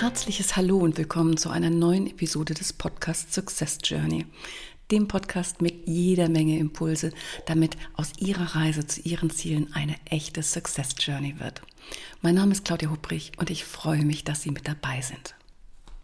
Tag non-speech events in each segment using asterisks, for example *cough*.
Herzliches Hallo und willkommen zu einer neuen Episode des Podcasts Success Journey, dem Podcast mit jeder Menge Impulse, damit aus Ihrer Reise zu Ihren Zielen eine echte Success Journey wird. Mein Name ist Claudia Hubrich und ich freue mich, dass Sie mit dabei sind.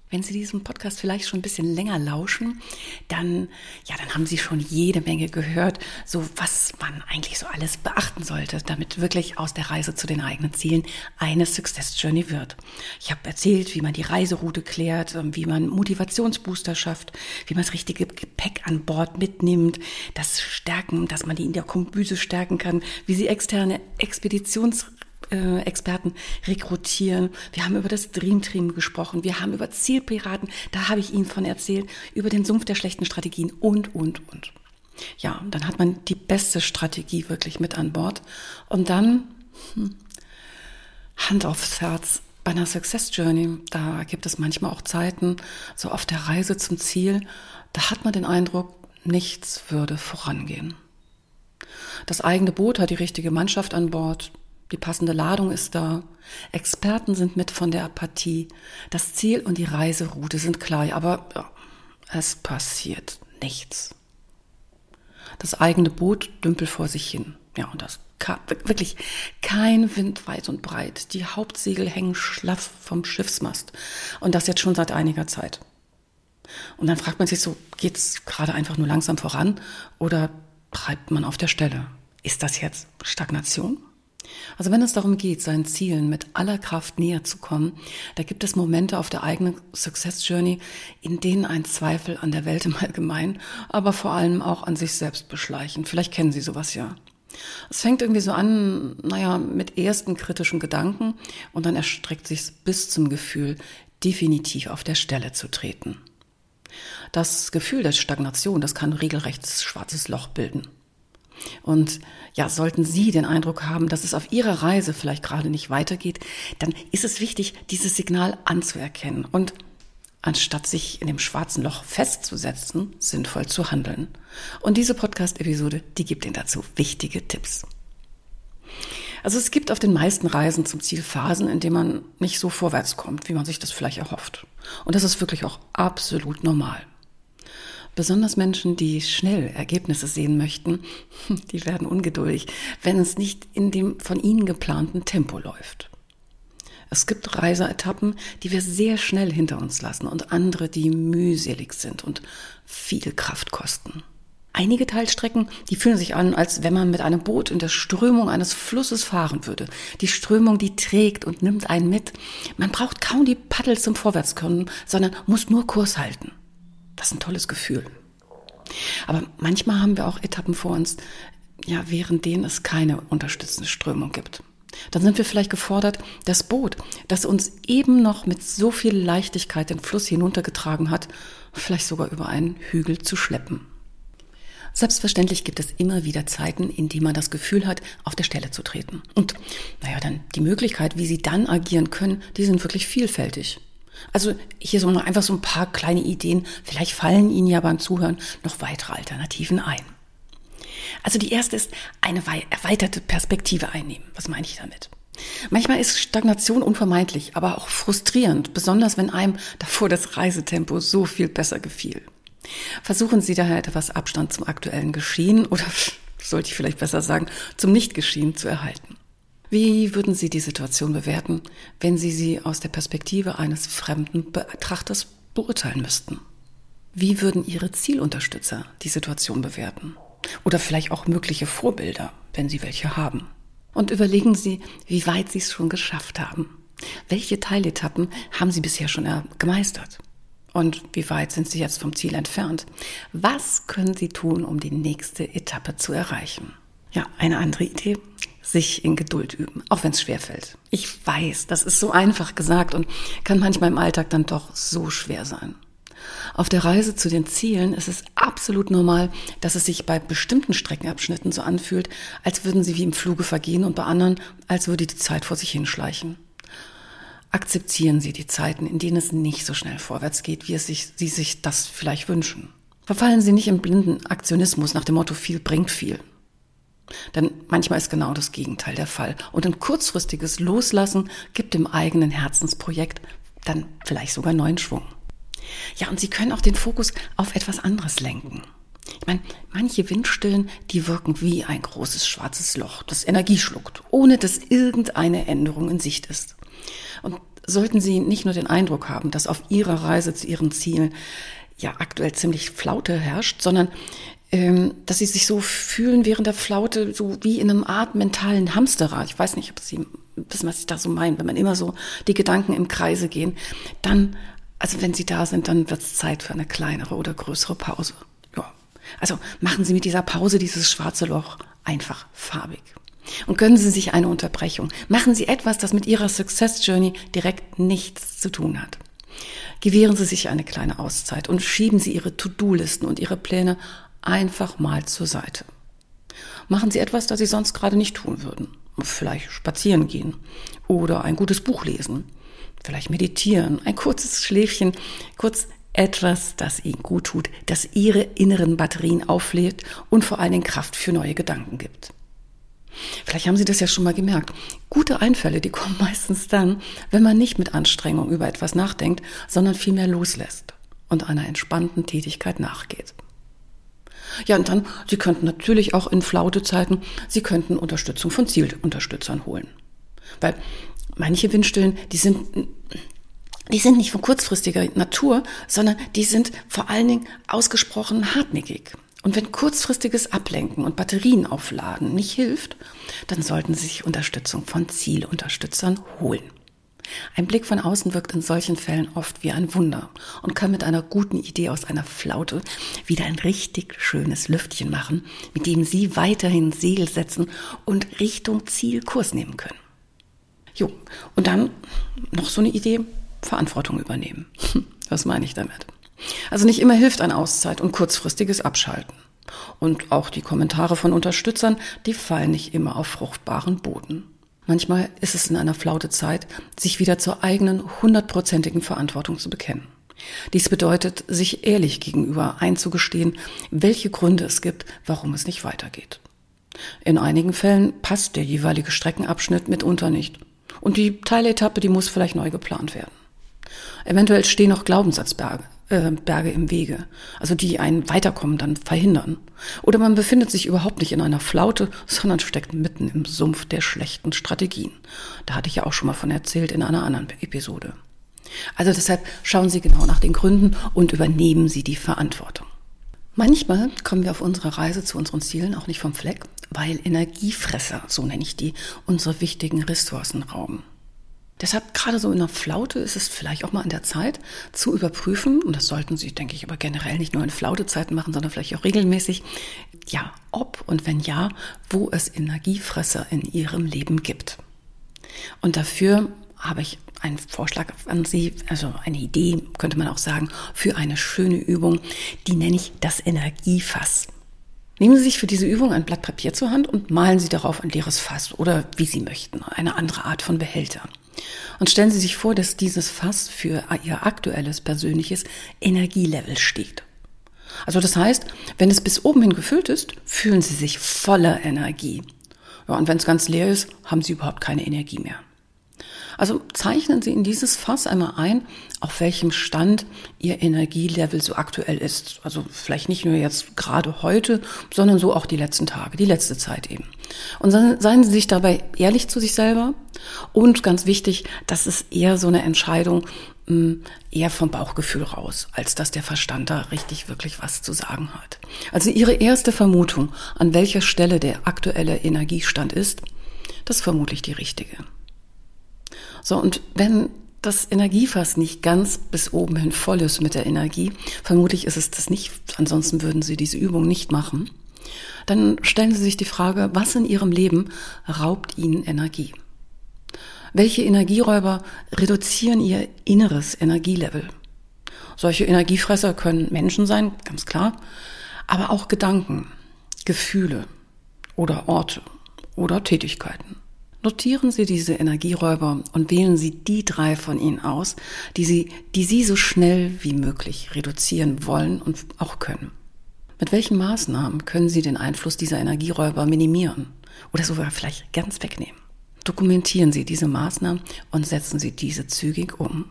Wenn Sie diesem Podcast vielleicht schon ein bisschen länger lauschen, dann, ja, dann haben Sie schon jede Menge gehört, so was man eigentlich so alles beachten sollte, damit wirklich aus der Reise zu den eigenen Zielen eine Success Journey wird. Ich habe erzählt, wie man die Reiseroute klärt, ähm, wie man Motivationsbooster schafft, wie man das richtige Gepäck an Bord mitnimmt, das Stärken, dass man die in der Kombüse stärken kann, wie Sie externe Expeditions Experten rekrutieren. Wir haben über das Dream Team gesprochen. Wir haben über Zielpiraten, da habe ich Ihnen von erzählt, über den Sumpf der schlechten Strategien und, und, und. Ja, dann hat man die beste Strategie wirklich mit an Bord. Und dann, hm, Hand aufs Herz, bei einer Success Journey, da gibt es manchmal auch Zeiten, so auf der Reise zum Ziel, da hat man den Eindruck, nichts würde vorangehen. Das eigene Boot hat die richtige Mannschaft an Bord, die passende Ladung ist da. Experten sind mit von der Apathie. Das Ziel und die Reiseroute sind klar, aber ja, es passiert nichts. Das eigene Boot dümpelt vor sich hin. Ja, und das wirklich kein Wind weit und breit. Die Hauptsegel hängen schlaff vom Schiffsmast. Und das jetzt schon seit einiger Zeit. Und dann fragt man sich so, geht's gerade einfach nur langsam voran oder treibt man auf der Stelle? Ist das jetzt Stagnation? Also wenn es darum geht, seinen Zielen mit aller Kraft näher zu kommen, da gibt es Momente auf der eigenen Success Journey, in denen ein Zweifel an der Welt im Allgemeinen, aber vor allem auch an sich selbst beschleichen. Vielleicht kennen Sie sowas ja. Es fängt irgendwie so an, naja, mit ersten kritischen Gedanken und dann erstreckt sich bis zum Gefühl, definitiv auf der Stelle zu treten. Das Gefühl der Stagnation, das kann regelrecht schwarzes Loch bilden. Und ja, sollten Sie den Eindruck haben, dass es auf Ihrer Reise vielleicht gerade nicht weitergeht, dann ist es wichtig, dieses Signal anzuerkennen und anstatt sich in dem schwarzen Loch festzusetzen, sinnvoll zu handeln. Und diese Podcast-Episode, die gibt Ihnen dazu wichtige Tipps. Also es gibt auf den meisten Reisen zum Ziel Phasen, in denen man nicht so vorwärts kommt, wie man sich das vielleicht erhofft. Und das ist wirklich auch absolut normal. Besonders Menschen, die schnell Ergebnisse sehen möchten, *laughs* die werden ungeduldig, wenn es nicht in dem von ihnen geplanten Tempo läuft. Es gibt Reiseetappen, die wir sehr schnell hinter uns lassen und andere, die mühselig sind und viel Kraft kosten. Einige Teilstrecken, die fühlen sich an, als wenn man mit einem Boot in der Strömung eines Flusses fahren würde. Die Strömung, die trägt und nimmt einen mit. Man braucht kaum die Paddel zum Vorwärtskommen, sondern muss nur Kurs halten. Das ist ein tolles Gefühl. Aber manchmal haben wir auch Etappen vor uns, ja, während denen es keine unterstützende Strömung gibt. Dann sind wir vielleicht gefordert, das Boot, das uns eben noch mit so viel Leichtigkeit den Fluss hinuntergetragen hat, vielleicht sogar über einen Hügel zu schleppen. Selbstverständlich gibt es immer wieder Zeiten, in denen man das Gefühl hat, auf der Stelle zu treten. Und naja, dann die Möglichkeit, wie Sie dann agieren können, die sind wirklich vielfältig. Also hier so einfach so ein paar kleine Ideen. Vielleicht fallen Ihnen ja beim Zuhören noch weitere Alternativen ein. Also die erste ist eine erweiterte Perspektive einnehmen. Was meine ich damit? Manchmal ist Stagnation unvermeidlich, aber auch frustrierend, besonders wenn einem davor das Reisetempo so viel besser gefiel. Versuchen Sie daher etwas Abstand zum aktuellen Geschehen oder *laughs* sollte ich vielleicht besser sagen, zum Nichtgeschehen zu erhalten. Wie würden Sie die Situation bewerten, wenn Sie sie aus der Perspektive eines fremden Betrachters beurteilen müssten? Wie würden Ihre Zielunterstützer die Situation bewerten? Oder vielleicht auch mögliche Vorbilder, wenn Sie welche haben? Und überlegen Sie, wie weit Sie es schon geschafft haben. Welche Teiletappen haben Sie bisher schon gemeistert? Und wie weit sind Sie jetzt vom Ziel entfernt? Was können Sie tun, um die nächste Etappe zu erreichen? Ja, eine andere Idee sich in Geduld üben, auch wenn es schwer fällt. Ich weiß, das ist so einfach gesagt und kann manchmal im Alltag dann doch so schwer sein. Auf der Reise zu den Zielen ist es absolut normal, dass es sich bei bestimmten Streckenabschnitten so anfühlt, als würden sie wie im Fluge vergehen und bei anderen, als würde die Zeit vor sich hinschleichen. Akzeptieren Sie die Zeiten, in denen es nicht so schnell vorwärts geht, wie es sich, Sie sich das vielleicht wünschen. Verfallen Sie nicht im blinden Aktionismus nach dem Motto viel bringt viel. Denn manchmal ist genau das Gegenteil der Fall. Und ein kurzfristiges Loslassen gibt dem eigenen Herzensprojekt dann vielleicht sogar neuen Schwung. Ja, und Sie können auch den Fokus auf etwas anderes lenken. Ich meine, manche Windstillen, die wirken wie ein großes schwarzes Loch, das Energie schluckt, ohne dass irgendeine Änderung in Sicht ist. Und sollten Sie nicht nur den Eindruck haben, dass auf Ihrer Reise zu Ihren Zielen ja aktuell ziemlich Flaute herrscht, sondern dass Sie sich so fühlen während der Flaute, so wie in einem Art mentalen Hamsterrad. Ich weiß nicht, ob Sie wissen, was ich da so meine, wenn man immer so die Gedanken im Kreise gehen, dann, also wenn Sie da sind, dann wird es Zeit für eine kleinere oder größere Pause. Ja. Also machen Sie mit dieser Pause dieses schwarze Loch einfach farbig. Und gönnen Sie sich eine Unterbrechung. Machen Sie etwas, das mit Ihrer Success Journey direkt nichts zu tun hat. Gewähren Sie sich eine kleine Auszeit und schieben Sie Ihre To-Do-Listen und Ihre Pläne einfach mal zur Seite. Machen Sie etwas, das Sie sonst gerade nicht tun würden. Vielleicht spazieren gehen oder ein gutes Buch lesen. Vielleicht meditieren, ein kurzes Schläfchen, kurz etwas, das Ihnen gut tut, das Ihre inneren Batterien auflädt und vor allen Dingen Kraft für neue Gedanken gibt. Vielleicht haben Sie das ja schon mal gemerkt. Gute Einfälle, die kommen *laughs* meistens dann, wenn man nicht mit Anstrengung über etwas nachdenkt, sondern vielmehr loslässt und einer entspannten Tätigkeit nachgeht. Ja, und dann, Sie könnten natürlich auch in Flautezeiten, Sie könnten Unterstützung von Zielunterstützern holen. Weil manche Windstillen, die sind, die sind nicht von kurzfristiger Natur, sondern die sind vor allen Dingen ausgesprochen hartnäckig. Und wenn kurzfristiges Ablenken und Batterien aufladen nicht hilft, dann sollten Sie sich Unterstützung von Zielunterstützern holen. Ein Blick von außen wirkt in solchen Fällen oft wie ein Wunder und kann mit einer guten Idee aus einer Flaute wieder ein richtig schönes Lüftchen machen, mit dem Sie weiterhin Segel setzen und Richtung Ziel Kurs nehmen können. Jo, und dann noch so eine Idee, Verantwortung übernehmen. *laughs* Was meine ich damit? Also nicht immer hilft eine Auszeit und kurzfristiges Abschalten. Und auch die Kommentare von Unterstützern, die fallen nicht immer auf fruchtbaren Boden. Manchmal ist es in einer flaute Zeit, sich wieder zur eigenen hundertprozentigen Verantwortung zu bekennen. Dies bedeutet, sich ehrlich gegenüber einzugestehen, welche Gründe es gibt, warum es nicht weitergeht. In einigen Fällen passt der jeweilige Streckenabschnitt mitunter nicht. Und die Teiletappe, die muss vielleicht neu geplant werden. Eventuell stehen noch Glaubenssatzberge äh, Berge im Wege, also die ein Weiterkommen dann verhindern. Oder man befindet sich überhaupt nicht in einer Flaute, sondern steckt mitten im Sumpf der schlechten Strategien. Da hatte ich ja auch schon mal von erzählt in einer anderen Episode. Also deshalb schauen Sie genau nach den Gründen und übernehmen Sie die Verantwortung. Manchmal kommen wir auf unserer Reise zu unseren Zielen auch nicht vom Fleck, weil Energiefresser, so nenne ich die, unsere wichtigen Ressourcen rauben. Deshalb gerade so in der Flaute ist es vielleicht auch mal an der Zeit zu überprüfen, und das sollten Sie, denke ich, aber generell nicht nur in Flautezeiten machen, sondern vielleicht auch regelmäßig, ja, ob und wenn ja, wo es Energiefresser in Ihrem Leben gibt. Und dafür habe ich einen Vorschlag an Sie, also eine Idee, könnte man auch sagen, für eine schöne Übung, die nenne ich das Energiefass. Nehmen Sie sich für diese Übung ein Blatt Papier zur Hand und malen Sie darauf ein leeres Fass oder wie Sie möchten, eine andere Art von Behälter. Und stellen Sie sich vor, dass dieses Fass für Ihr aktuelles persönliches Energielevel steht. Also das heißt, wenn es bis oben hin gefüllt ist, fühlen Sie sich voller Energie. Ja, und wenn es ganz leer ist, haben Sie überhaupt keine Energie mehr. Also zeichnen Sie in dieses Fass einmal ein, auf welchem Stand Ihr Energielevel so aktuell ist. Also vielleicht nicht nur jetzt gerade heute, sondern so auch die letzten Tage, die letzte Zeit eben. Und seien Sie sich dabei ehrlich zu sich selber. Und ganz wichtig, das ist eher so eine Entscheidung, hm, eher vom Bauchgefühl raus, als dass der Verstand da richtig wirklich was zu sagen hat. Also Ihre erste Vermutung, an welcher Stelle der aktuelle Energiestand ist, das ist vermutlich die richtige. So, und wenn das Energiefass nicht ganz bis oben hin voll ist mit der Energie, vermutlich ist es das nicht, ansonsten würden Sie diese Übung nicht machen, dann stellen Sie sich die Frage, was in Ihrem Leben raubt Ihnen Energie? Welche Energieräuber reduzieren Ihr inneres Energielevel? Solche Energiefresser können Menschen sein, ganz klar, aber auch Gedanken, Gefühle oder Orte oder Tätigkeiten. Notieren Sie diese Energieräuber und wählen Sie die drei von ihnen aus, die Sie, die Sie so schnell wie möglich reduzieren wollen und auch können. Mit welchen Maßnahmen können Sie den Einfluss dieser Energieräuber minimieren oder sogar vielleicht ganz wegnehmen? Dokumentieren Sie diese Maßnahmen und setzen Sie diese zügig um.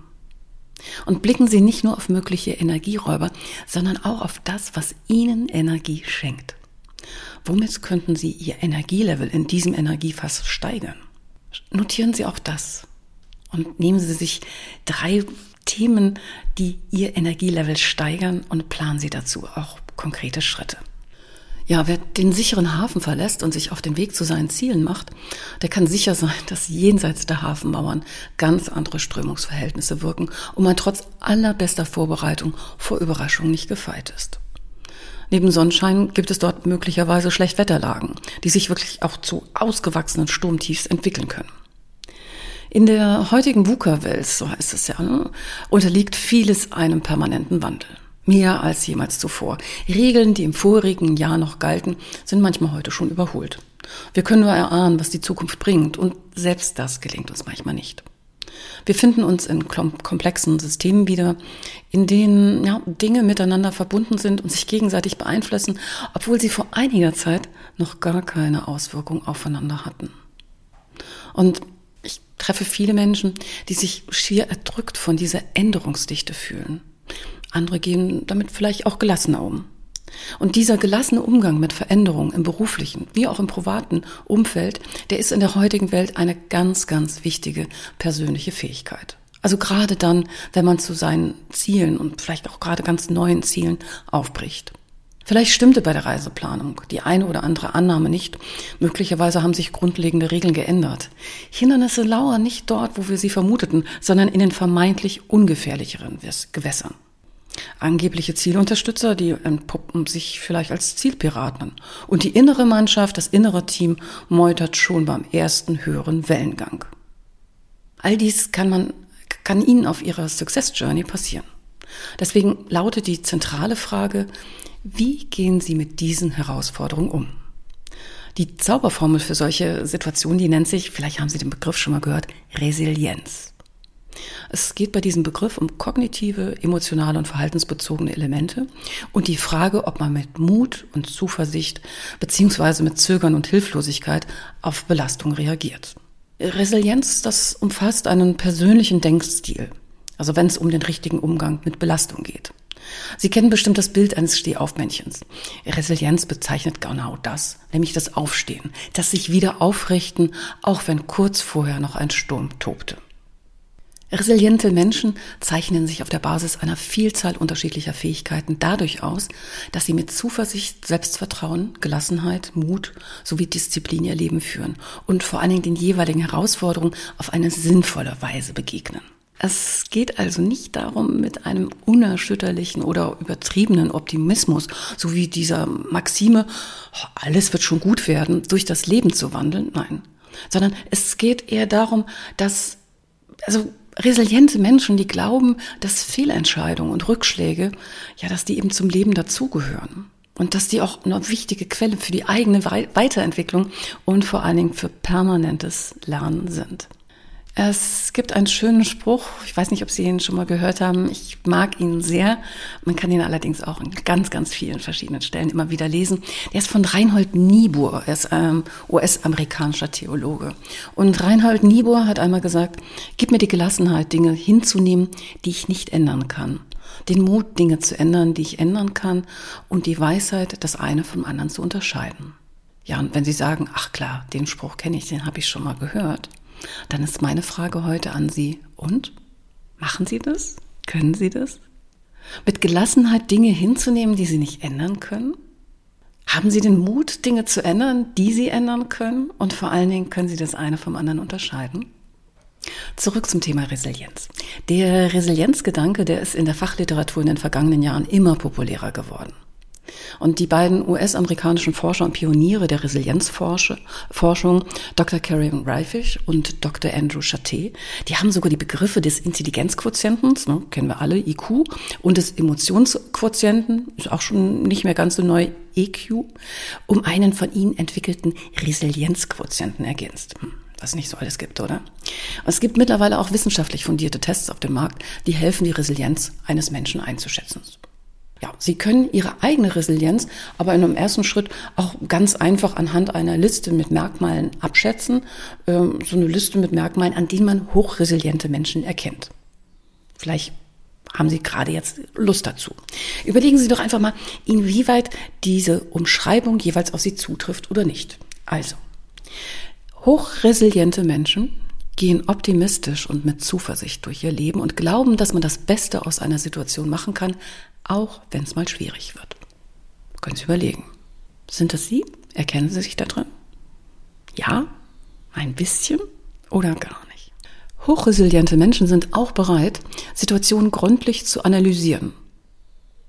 Und blicken Sie nicht nur auf mögliche Energieräuber, sondern auch auf das, was Ihnen Energie schenkt. Womit könnten Sie Ihr Energielevel in diesem Energiefass steigern? Notieren Sie auch das und nehmen Sie sich drei Themen, die Ihr Energielevel steigern und planen Sie dazu auch konkrete Schritte. Ja, wer den sicheren Hafen verlässt und sich auf den Weg zu seinen Zielen macht, der kann sicher sein, dass jenseits der Hafenmauern ganz andere Strömungsverhältnisse wirken und man trotz allerbester Vorbereitung vor Überraschungen nicht gefeit ist. Neben Sonnenschein gibt es dort möglicherweise Schlechtwetterlagen, die sich wirklich auch zu ausgewachsenen Sturmtiefs entwickeln können. In der heutigen VUCA-Welt, so heißt es ja, ne, unterliegt vieles einem permanenten Wandel. Mehr als jemals zuvor. Regeln, die im vorigen Jahr noch galten, sind manchmal heute schon überholt. Wir können nur erahnen, was die Zukunft bringt, und selbst das gelingt uns manchmal nicht. Wir finden uns in komplexen Systemen wieder, in denen ja, Dinge miteinander verbunden sind und sich gegenseitig beeinflussen, obwohl sie vor einiger Zeit noch gar keine Auswirkung aufeinander hatten. Und ich treffe viele Menschen, die sich schier erdrückt von dieser Änderungsdichte fühlen. Andere gehen damit vielleicht auch gelassener um. Und dieser gelassene Umgang mit Veränderungen im beruflichen wie auch im privaten Umfeld, der ist in der heutigen Welt eine ganz, ganz wichtige persönliche Fähigkeit. Also gerade dann, wenn man zu seinen Zielen und vielleicht auch gerade ganz neuen Zielen aufbricht. Vielleicht stimmte bei der Reiseplanung die eine oder andere Annahme nicht. Möglicherweise haben sich grundlegende Regeln geändert. Hindernisse lauern nicht dort, wo wir sie vermuteten, sondern in den vermeintlich ungefährlicheren Gewässern. Angebliche Zielunterstützer, die entpuppen sich vielleicht als Zielpiraten. Und die innere Mannschaft, das innere Team meutert schon beim ersten höheren Wellengang. All dies kann man, kann Ihnen auf Ihrer Success Journey passieren. Deswegen lautet die zentrale Frage, wie gehen Sie mit diesen Herausforderungen um? Die Zauberformel für solche Situationen, die nennt sich, vielleicht haben Sie den Begriff schon mal gehört, Resilienz. Es geht bei diesem Begriff um kognitive, emotionale und verhaltensbezogene Elemente und die Frage, ob man mit Mut und Zuversicht beziehungsweise mit Zögern und Hilflosigkeit auf Belastung reagiert. Resilienz, das umfasst einen persönlichen Denkstil, also wenn es um den richtigen Umgang mit Belastung geht. Sie kennen bestimmt das Bild eines Stehaufmännchens. Resilienz bezeichnet genau das, nämlich das Aufstehen, das sich wieder aufrichten, auch wenn kurz vorher noch ein Sturm tobte. Resiliente Menschen zeichnen sich auf der Basis einer Vielzahl unterschiedlicher Fähigkeiten dadurch aus, dass sie mit Zuversicht, Selbstvertrauen, Gelassenheit, Mut sowie Disziplin ihr Leben führen und vor allen Dingen den jeweiligen Herausforderungen auf eine sinnvolle Weise begegnen. Es geht also nicht darum, mit einem unerschütterlichen oder übertriebenen Optimismus sowie dieser Maxime, oh, alles wird schon gut werden, durch das Leben zu wandeln, nein, sondern es geht eher darum, dass, also resiliente Menschen, die glauben, dass Fehlentscheidungen und Rückschläge, ja, dass die eben zum Leben dazugehören. Und dass die auch eine wichtige Quelle für die eigene Weiterentwicklung und vor allen Dingen für permanentes Lernen sind. Es gibt einen schönen Spruch, ich weiß nicht, ob Sie ihn schon mal gehört haben, ich mag ihn sehr. Man kann ihn allerdings auch in ganz, ganz vielen verschiedenen Stellen immer wieder lesen. Der ist von Reinhold Niebuhr, er ist ähm, US-amerikanischer Theologe. Und Reinhold Niebuhr hat einmal gesagt, gib mir die Gelassenheit, Dinge hinzunehmen, die ich nicht ändern kann. Den Mut, Dinge zu ändern, die ich ändern kann und die Weisheit, das eine vom anderen zu unterscheiden. Ja, und wenn Sie sagen, ach klar, den Spruch kenne ich, den habe ich schon mal gehört dann ist meine Frage heute an Sie, und? Machen Sie das? Können Sie das? Mit Gelassenheit Dinge hinzunehmen, die Sie nicht ändern können? Haben Sie den Mut, Dinge zu ändern, die Sie ändern können? Und vor allen Dingen können Sie das eine vom anderen unterscheiden? Zurück zum Thema Resilienz. Der Resilienzgedanke, der ist in der Fachliteratur in den vergangenen Jahren immer populärer geworden. Und die beiden US-amerikanischen Forscher und Pioniere der Resilienzforschung, Dr. Karen Reifisch und Dr. Andrew Chaté, die haben sogar die Begriffe des Intelligenzquotientens, ne, kennen wir alle, IQ, und des Emotionsquotienten, ist auch schon nicht mehr ganz so neu, EQ, um einen von ihnen entwickelten Resilienzquotienten ergänzt. Hm was nicht so alles gibt, oder? Es gibt mittlerweile auch wissenschaftlich fundierte Tests auf dem Markt, die helfen, die Resilienz eines Menschen einzuschätzen. Ja, Sie können Ihre eigene Resilienz aber in einem ersten Schritt auch ganz einfach anhand einer Liste mit Merkmalen abschätzen. Ähm, so eine Liste mit Merkmalen, an denen man hochresiliente Menschen erkennt. Vielleicht haben Sie gerade jetzt Lust dazu. Überlegen Sie doch einfach mal, inwieweit diese Umschreibung jeweils auf Sie zutrifft oder nicht. Also, hochresiliente Menschen gehen optimistisch und mit Zuversicht durch ihr Leben und glauben, dass man das Beste aus einer Situation machen kann, auch wenn es mal schwierig wird. Können Sie überlegen. Sind das Sie? Erkennen Sie sich da drin? Ja? Ein bisschen? Oder gar nicht? Hochresiliente Menschen sind auch bereit, Situationen gründlich zu analysieren.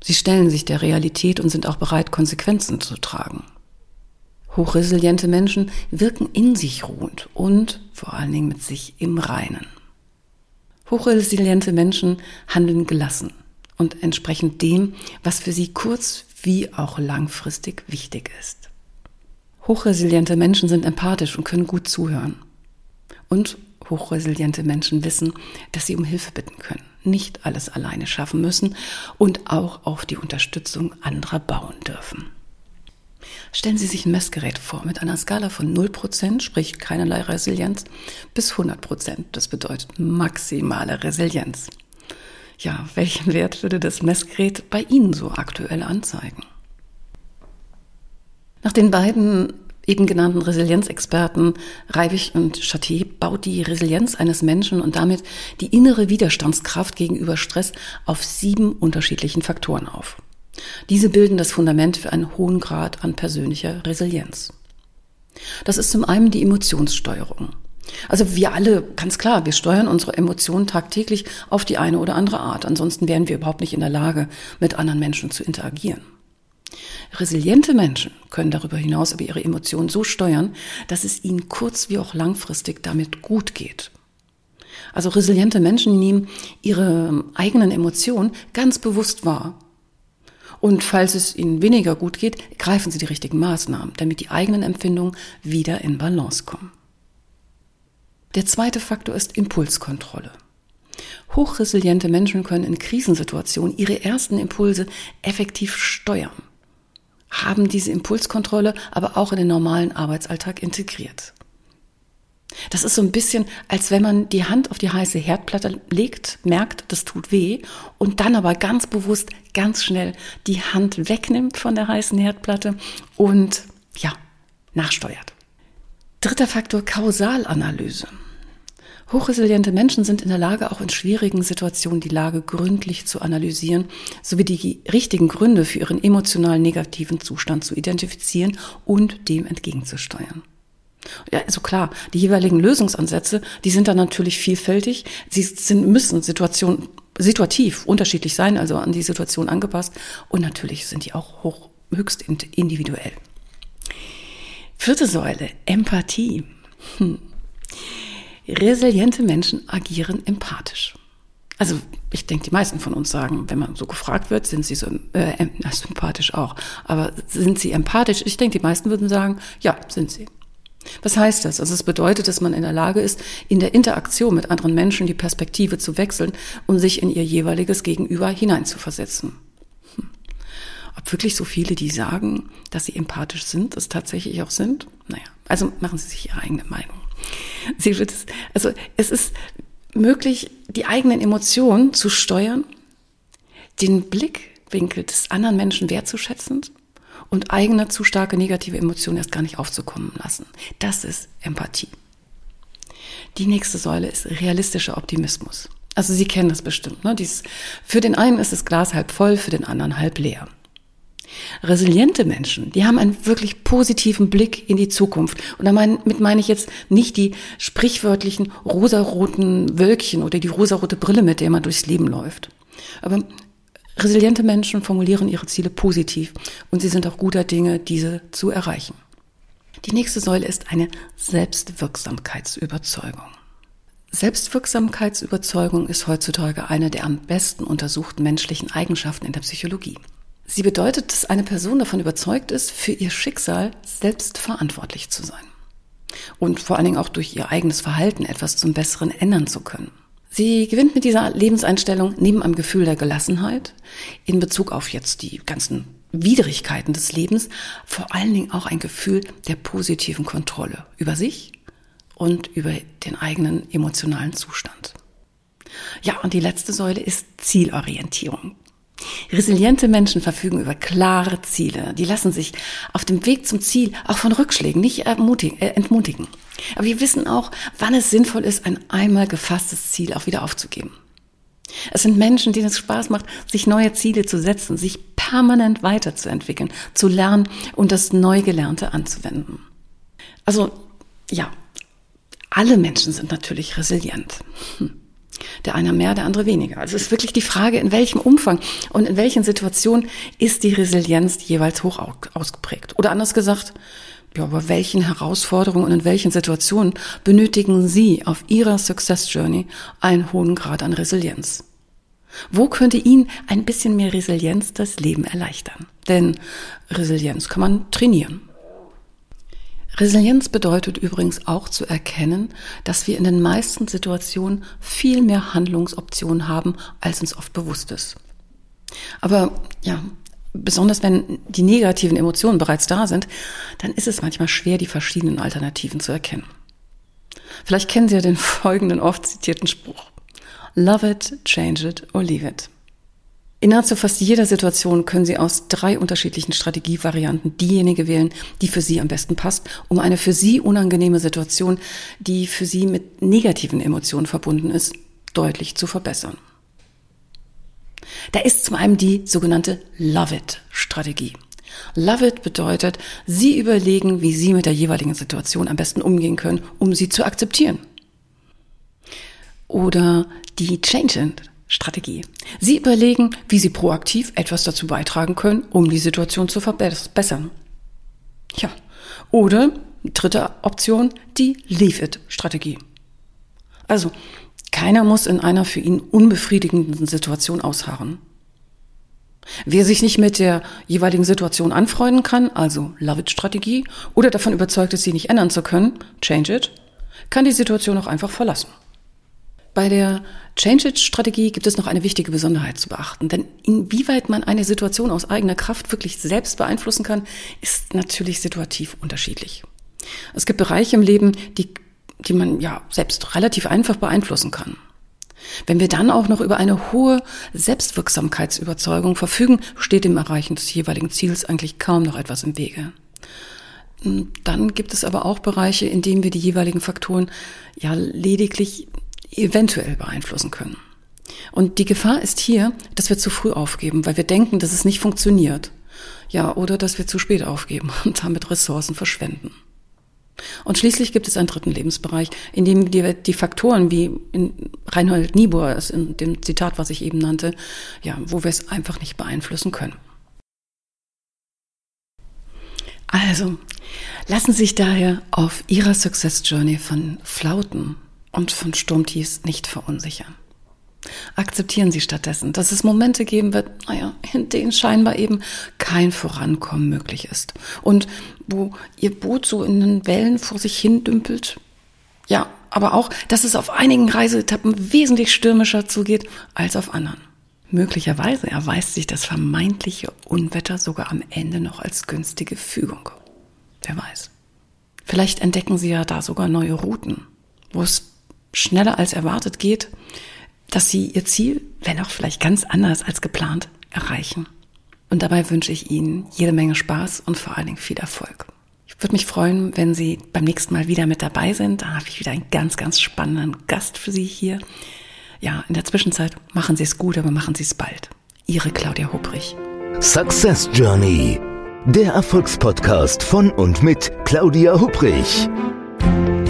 Sie stellen sich der Realität und sind auch bereit, Konsequenzen zu tragen. Hochresiliente Menschen wirken in sich ruhend und vor allen Dingen mit sich im Reinen. Hochresiliente Menschen handeln gelassen und entsprechend dem, was für sie kurz wie auch langfristig wichtig ist. Hochresiliente Menschen sind empathisch und können gut zuhören. Und hochresiliente Menschen wissen, dass sie um Hilfe bitten können, nicht alles alleine schaffen müssen und auch auf die Unterstützung anderer bauen dürfen. Stellen Sie sich ein Messgerät vor mit einer Skala von 0%, sprich keinerlei Resilienz, bis 100%, das bedeutet maximale Resilienz. Ja, welchen Wert würde das Messgerät bei Ihnen so aktuell anzeigen? Nach den beiden eben genannten Resilienzexperten Reivig und Chaté baut die Resilienz eines Menschen und damit die innere Widerstandskraft gegenüber Stress auf sieben unterschiedlichen Faktoren auf. Diese bilden das Fundament für einen hohen Grad an persönlicher Resilienz. Das ist zum einen die Emotionssteuerung. Also wir alle, ganz klar, wir steuern unsere Emotionen tagtäglich auf die eine oder andere Art. Ansonsten wären wir überhaupt nicht in der Lage, mit anderen Menschen zu interagieren. Resiliente Menschen können darüber hinaus aber ihre Emotionen so steuern, dass es ihnen kurz- wie auch langfristig damit gut geht. Also resiliente Menschen nehmen ihre eigenen Emotionen ganz bewusst wahr und falls es ihnen weniger gut geht, greifen sie die richtigen Maßnahmen, damit die eigenen Empfindungen wieder in Balance kommen. Der zweite Faktor ist Impulskontrolle. Hochresiliente Menschen können in Krisensituationen ihre ersten Impulse effektiv steuern, haben diese Impulskontrolle aber auch in den normalen Arbeitsalltag integriert. Das ist so ein bisschen, als wenn man die Hand auf die heiße Herdplatte legt, merkt, das tut weh und dann aber ganz bewusst, ganz schnell die Hand wegnimmt von der heißen Herdplatte und ja, nachsteuert. Dritter Faktor Kausalanalyse. Hochresiliente Menschen sind in der Lage, auch in schwierigen Situationen die Lage gründlich zu analysieren, sowie die richtigen Gründe für ihren emotional negativen Zustand zu identifizieren und dem entgegenzusteuern. Ja, also klar, die jeweiligen Lösungsansätze, die sind dann natürlich vielfältig. Sie sind, müssen Situation, situativ unterschiedlich sein, also an die Situation angepasst. Und natürlich sind die auch hoch, höchst individuell. Vierte Säule, Empathie. Hm. Resiliente Menschen agieren empathisch. Also ich denke, die meisten von uns sagen, wenn man so gefragt wird, sind sie so äh, sympathisch auch. Aber sind sie empathisch? Ich denke, die meisten würden sagen, ja, sind sie. Was heißt das? Also es bedeutet, dass man in der Lage ist, in der Interaktion mit anderen Menschen die Perspektive zu wechseln und sich in ihr jeweiliges Gegenüber hineinzuversetzen. Hm. Ob wirklich so viele, die sagen, dass sie empathisch sind, es tatsächlich auch sind? Naja, also machen Sie sich Ihre eigene Meinung. Sie wird es, also es ist möglich, die eigenen Emotionen zu steuern, den Blickwinkel des anderen Menschen wertzuschätzen und eigene zu starke negative Emotionen erst gar nicht aufzukommen lassen. Das ist Empathie. Die nächste Säule ist realistischer Optimismus. Also Sie kennen das bestimmt. Ne? Dies, für den einen ist das Glas halb voll, für den anderen halb leer. Resiliente Menschen, die haben einen wirklich positiven Blick in die Zukunft. Und damit meine ich jetzt nicht die sprichwörtlichen rosaroten Wölkchen oder die rosarote Brille, mit der man durchs Leben läuft. Aber Resiliente Menschen formulieren ihre Ziele positiv und sie sind auch guter Dinge, diese zu erreichen. Die nächste Säule ist eine Selbstwirksamkeitsüberzeugung. Selbstwirksamkeitsüberzeugung ist heutzutage eine der am besten untersuchten menschlichen Eigenschaften in der Psychologie. Sie bedeutet, dass eine Person davon überzeugt ist, für ihr Schicksal selbst verantwortlich zu sein. Und vor allen Dingen auch durch ihr eigenes Verhalten etwas zum Besseren ändern zu können. Sie gewinnt mit dieser Lebenseinstellung neben einem Gefühl der Gelassenheit in Bezug auf jetzt die ganzen Widrigkeiten des Lebens vor allen Dingen auch ein Gefühl der positiven Kontrolle über sich und über den eigenen emotionalen Zustand. Ja, und die letzte Säule ist Zielorientierung. Resiliente Menschen verfügen über klare Ziele. Die lassen sich auf dem Weg zum Ziel auch von Rückschlägen nicht äh, entmutigen. Aber wir wissen auch, wann es sinnvoll ist, ein einmal gefasstes Ziel auch wieder aufzugeben. Es sind Menschen, denen es Spaß macht, sich neue Ziele zu setzen, sich permanent weiterzuentwickeln, zu lernen und das Neugelernte anzuwenden. Also, ja, alle Menschen sind natürlich resilient. Hm. Der eine mehr, der andere weniger. Also es ist wirklich die Frage, in welchem Umfang und in welchen Situationen ist die Resilienz jeweils hoch ausgeprägt. Oder anders gesagt, ja, aber welchen Herausforderungen und in welchen Situationen benötigen Sie auf Ihrer Success Journey einen hohen Grad an Resilienz? Wo könnte Ihnen ein bisschen mehr Resilienz das Leben erleichtern? Denn Resilienz kann man trainieren. Resilienz bedeutet übrigens auch zu erkennen, dass wir in den meisten Situationen viel mehr Handlungsoptionen haben, als uns oft bewusst ist. Aber ja, besonders wenn die negativen Emotionen bereits da sind, dann ist es manchmal schwer, die verschiedenen Alternativen zu erkennen. Vielleicht kennen Sie ja den *laughs* folgenden oft zitierten Spruch. Love it, change it or leave it. In nahezu fast jeder Situation können Sie aus drei unterschiedlichen Strategievarianten diejenige wählen, die für Sie am besten passt, um eine für Sie unangenehme Situation, die für Sie mit negativen Emotionen verbunden ist, deutlich zu verbessern. Da ist zum einen die sogenannte Love It Strategie. Love It bedeutet, Sie überlegen, wie Sie mit der jeweiligen Situation am besten umgehen können, um sie zu akzeptieren. Oder die Change It Strategie. Sie überlegen, wie Sie proaktiv etwas dazu beitragen können, um die Situation zu verbessern. Ja. Oder dritte Option, die Leave It Strategie. Also, keiner muss in einer für ihn unbefriedigenden Situation ausharren. Wer sich nicht mit der jeweiligen Situation anfreunden kann, also Love It Strategie, oder davon überzeugt ist, sie nicht ändern zu können, Change It, kann die Situation auch einfach verlassen. Bei der Change-It-Strategie gibt es noch eine wichtige Besonderheit zu beachten. Denn inwieweit man eine Situation aus eigener Kraft wirklich selbst beeinflussen kann, ist natürlich situativ unterschiedlich. Es gibt Bereiche im Leben, die, die man ja selbst relativ einfach beeinflussen kann. Wenn wir dann auch noch über eine hohe Selbstwirksamkeitsüberzeugung verfügen, steht dem Erreichen des jeweiligen Ziels eigentlich kaum noch etwas im Wege. Dann gibt es aber auch Bereiche, in denen wir die jeweiligen Faktoren ja lediglich eventuell beeinflussen können. Und die Gefahr ist hier, dass wir zu früh aufgeben, weil wir denken, dass es nicht funktioniert. Ja, oder dass wir zu spät aufgeben *laughs* und damit Ressourcen verschwenden. Und schließlich gibt es einen dritten Lebensbereich, in dem die, die Faktoren wie in Reinhold Niebuhr, in dem Zitat, was ich eben nannte, ja, wo wir es einfach nicht beeinflussen können. Also, lassen Sie sich daher auf Ihrer Success Journey von Flauten und von Sturmtiefs nicht verunsichern. Akzeptieren Sie stattdessen, dass es Momente geben wird, naja, in denen scheinbar eben kein Vorankommen möglich ist. Und wo Ihr Boot so in den Wellen vor sich hin dümpelt. Ja, aber auch, dass es auf einigen Reiseetappen wesentlich stürmischer zugeht als auf anderen. Möglicherweise erweist sich das vermeintliche Unwetter sogar am Ende noch als günstige Fügung. Wer weiß. Vielleicht entdecken Sie ja da sogar neue Routen, wo es schneller als erwartet geht, dass sie ihr Ziel, wenn auch vielleicht ganz anders als geplant, erreichen. Und dabei wünsche ich Ihnen jede Menge Spaß und vor allen Dingen viel Erfolg. Ich würde mich freuen, wenn Sie beim nächsten Mal wieder mit dabei sind. Da habe ich wieder einen ganz, ganz spannenden Gast für Sie hier. Ja, in der Zwischenzeit machen Sie es gut, aber machen Sie es bald. Ihre Claudia Hubrich. Success Journey. Der Erfolgspodcast von und mit Claudia Hubrich.